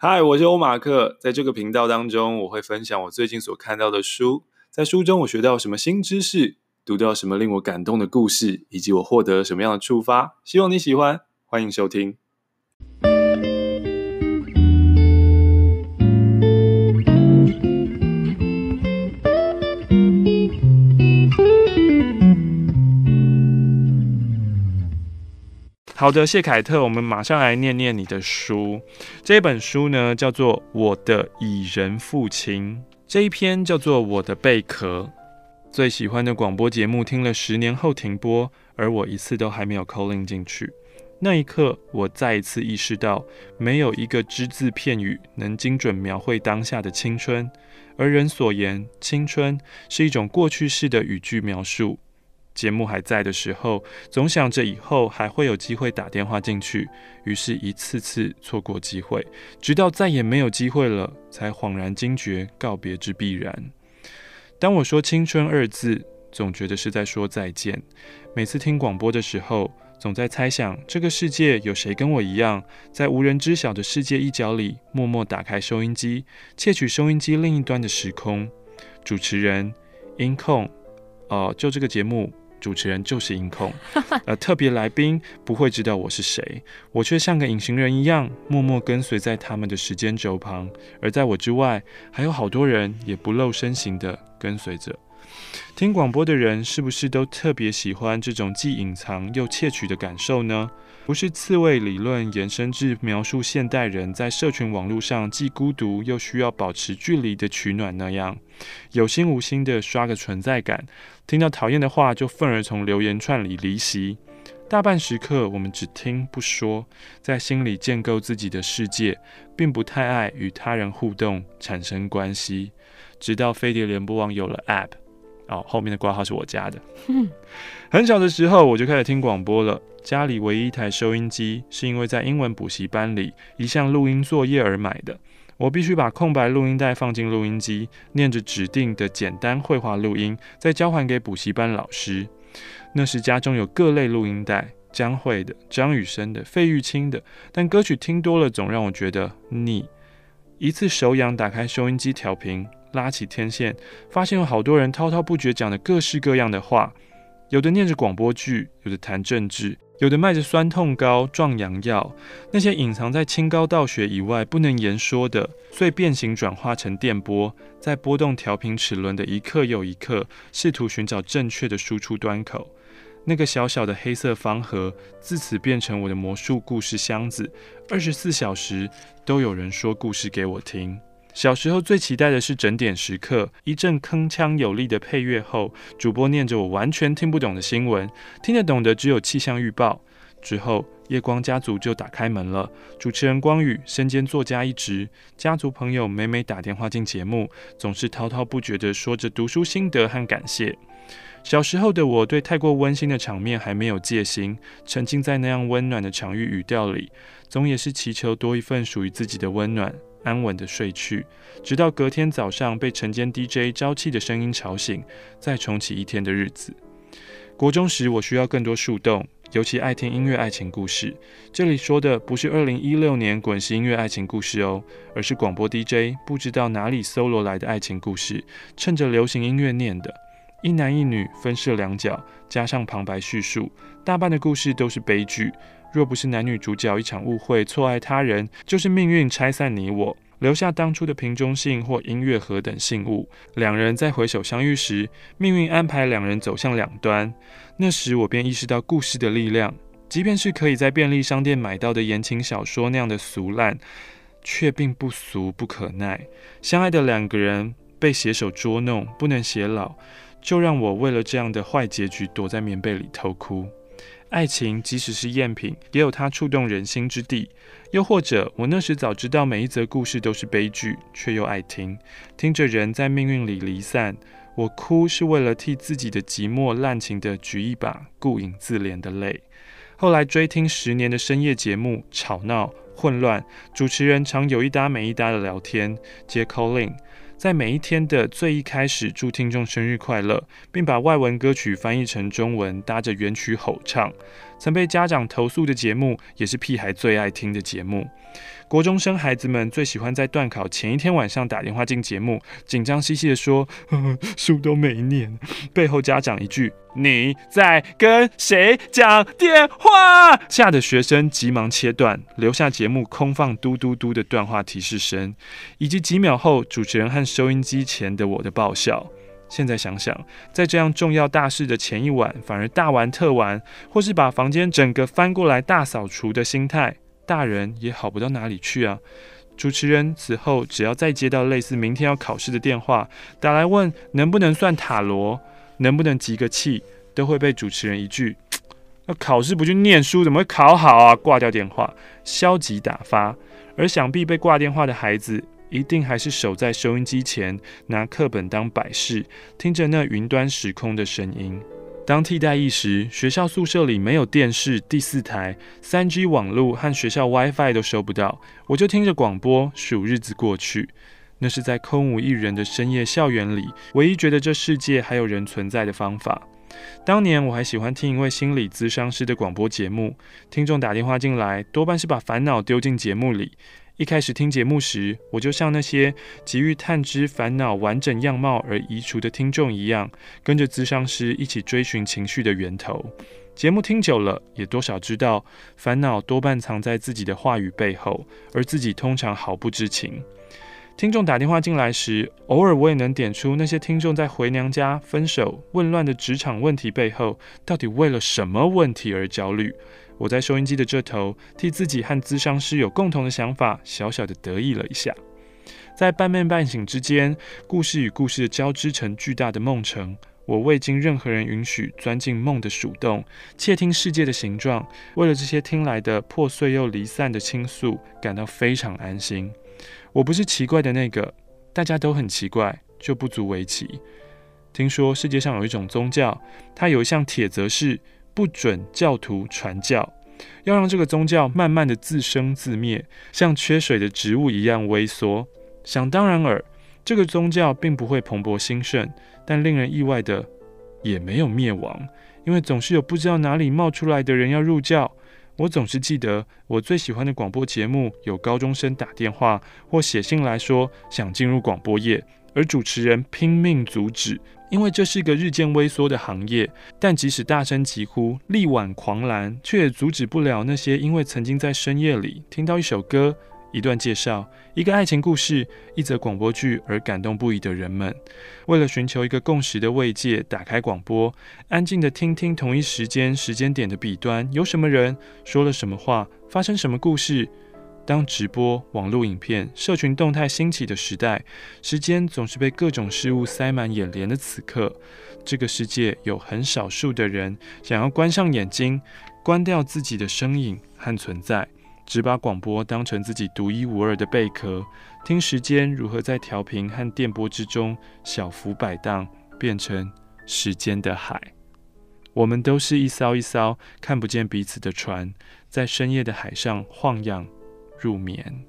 嗨，我是欧马克，在这个频道当中，我会分享我最近所看到的书，在书中我学到什么新知识，读到什么令我感动的故事，以及我获得什么样的触发。希望你喜欢，欢迎收听。好的，谢凯特，我们马上来念念你的书。这本书呢，叫做《我的蚁人父亲》，这一篇叫做《我的贝壳》。最喜欢的广播节目听了十年后停播，而我一次都还没有 calling 进去。那一刻，我再一次意识到，没有一个只字片语能精准描绘当下的青春。而人所言，青春是一种过去式的语句描述。节目还在的时候，总想着以后还会有机会打电话进去，于是一次次错过机会，直到再也没有机会了，才恍然惊觉告别之必然。当我说“青春”二字，总觉得是在说再见。每次听广播的时候，总在猜想这个世界有谁跟我一样，在无人知晓的世界一角里，默默打开收音机，窃取收音机另一端的时空。主持人，音控，哦、呃，就这个节目。主持人就是音控，而，特别来宾不会知道我是谁，我却像个隐形人一样，默默跟随在他们的时间轴旁，而在我之外，还有好多人也不露身形的跟随着。听广播的人是不是都特别喜欢这种既隐藏又窃取的感受呢？不是刺猬理论延伸至描述现代人在社群网络上既孤独又需要保持距离的取暖那样，有心无心的刷个存在感，听到讨厌的话就愤而从留言串里离席。大半时刻我们只听不说，在心里建构自己的世界，并不太爱与他人互动产生关系。直到飞碟联播网有了 App，哦，后面的挂号是我家的。很小的时候我就开始听广播了。家里唯一一台收音机，是因为在英文补习班里一项录音作业而买的。我必须把空白录音带放进录音机，念着指定的简单绘画录音，再交还给补习班老师。那时家中有各类录音带，江蕙的、张雨生的、费玉清的，但歌曲听多了总让我觉得腻。一次手痒，打开收音机调频，拉起天线，发现有好多人滔滔不绝讲的各式各样的话，有的念着广播剧，有的谈政治。有的卖着酸痛膏、壮阳药，那些隐藏在清高道学以外不能言说的，遂变形转化成电波，在波动调频齿轮的一刻又一刻，试图寻找正确的输出端口。那个小小的黑色方盒，自此变成我的魔术故事箱子，二十四小时都有人说故事给我听。小时候最期待的是整点时刻，一阵铿锵有力的配乐后，主播念着我完全听不懂的新闻，听得懂的只有气象预报。之后，夜光家族就打开门了，主持人光宇身兼作家一职，家族朋友每每打电话进节目，总是滔滔不绝地说着读书心得和感谢。小时候的我对太过温馨的场面还没有戒心，沉浸在那样温暖的场域语调里，总也是祈求多一份属于自己的温暖。安稳的睡去，直到隔天早上被晨间 DJ 朝气的声音吵醒，再重启一天的日子。国中时，我需要更多树洞，尤其爱听音乐爱情故事。这里说的不是二零一六年滚石音乐爱情故事哦，而是广播 DJ 不知道哪里搜罗来的爱情故事，趁着流行音乐念的。一男一女分饰两角，加上旁白叙述，大半的故事都是悲剧。若不是男女主角一场误会错爱他人，就是命运拆散你我，留下当初的瓶中信或音乐盒等信物。两人在回首相遇时，命运安排两人走向两端。那时我便意识到故事的力量，即便是可以在便利商店买到的言情小说那样的俗烂，却并不俗不可耐。相爱的两个人被携手捉弄，不能偕老，就让我为了这样的坏结局躲在棉被里偷哭。爱情即使是赝品，也有它触动人心之地。又或者，我那时早知道每一则故事都是悲剧，却又爱听，听着人在命运里离散。我哭是为了替自己的寂寞滥情的举一把顾影自怜的泪。后来追听十年的深夜节目，吵闹混乱，主持人常有一搭没一搭的聊天，接 call in。在每一天的最一开始，祝听众生日快乐，并把外文歌曲翻译成中文，搭着原曲吼唱。曾被家长投诉的节目，也是屁孩最爱听的节目。国中生孩子们最喜欢在段考前一天晚上打电话进节目，紧张兮兮地说：“呵呵，书都没念。”背后家长一句：“你在跟谁讲电话？”吓得学生急忙切断，留下节目空放嘟嘟嘟的断话提示声，以及几秒后主持人和收音机前的我的爆笑。现在想想，在这样重要大事的前一晚，反而大玩特玩，或是把房间整个翻过来大扫除的心态。大人也好不到哪里去啊！主持人此后只要再接到类似明天要考试的电话，打来问能不能算塔罗，能不能集个气，都会被主持人一句“那考试不去念书，怎么会考好啊？”挂掉电话，消极打发。而想必被挂电话的孩子，一定还是守在收音机前，拿课本当摆饰，听着那云端时空的声音。当替代役时，学校宿舍里没有电视、第四台、三 G 网络和学校 WiFi 都收不到，我就听着广播数日子过去。那是在空无一人的深夜校园里，唯一觉得这世界还有人存在的方法。当年我还喜欢听一位心理咨商师的广播节目，听众打电话进来，多半是把烦恼丢进节目里。一开始听节目时，我就像那些急于探知烦恼完整样貌而移除的听众一样，跟着咨商师一起追寻情绪的源头。节目听久了，也多少知道烦恼多半藏在自己的话语背后，而自己通常毫不知情。听众打电话进来时，偶尔我也能点出那些听众在回娘家、分手、混乱的职场问题背后，到底为了什么问题而焦虑。我在收音机的这头，替自己和咨商师有共同的想法，小小的得意了一下。在半梦半醒之间，故事与故事交织成巨大的梦城。我未经任何人允许，钻进梦的鼠洞，窃听世界的形状。为了这些听来的破碎又离散的倾诉，感到非常安心。我不是奇怪的那个，大家都很奇怪，就不足为奇。听说世界上有一种宗教，它有一项铁则是。不准教徒传教，要让这个宗教慢慢的自生自灭，像缺水的植物一样萎缩。想当然尔，这个宗教并不会蓬勃兴盛，但令人意外的，也没有灭亡，因为总是有不知道哪里冒出来的人要入教。我总是记得，我最喜欢的广播节目有高中生打电话或写信来说想进入广播业，而主持人拼命阻止。因为这是一个日渐萎缩的行业，但即使大声疾呼、力挽狂澜，却也阻止不了那些因为曾经在深夜里听到一首歌、一段介绍、一个爱情故事、一则广播剧而感动不已的人们。为了寻求一个共识的慰藉，打开广播，安静地听听同一时间、时间点的彼端有什么人说了什么话，发生什么故事。当直播、网络影片、社群动态兴起的时代，时间总是被各种事物塞满眼帘的此刻，这个世界有很少数的人想要关上眼睛，关掉自己的声音和存在，只把广播当成自己独一无二的贝壳，听时间如何在调频和电波之中小幅摆荡，变成时间的海。我们都是一艘一艘看不见彼此的船，在深夜的海上晃漾。入眠。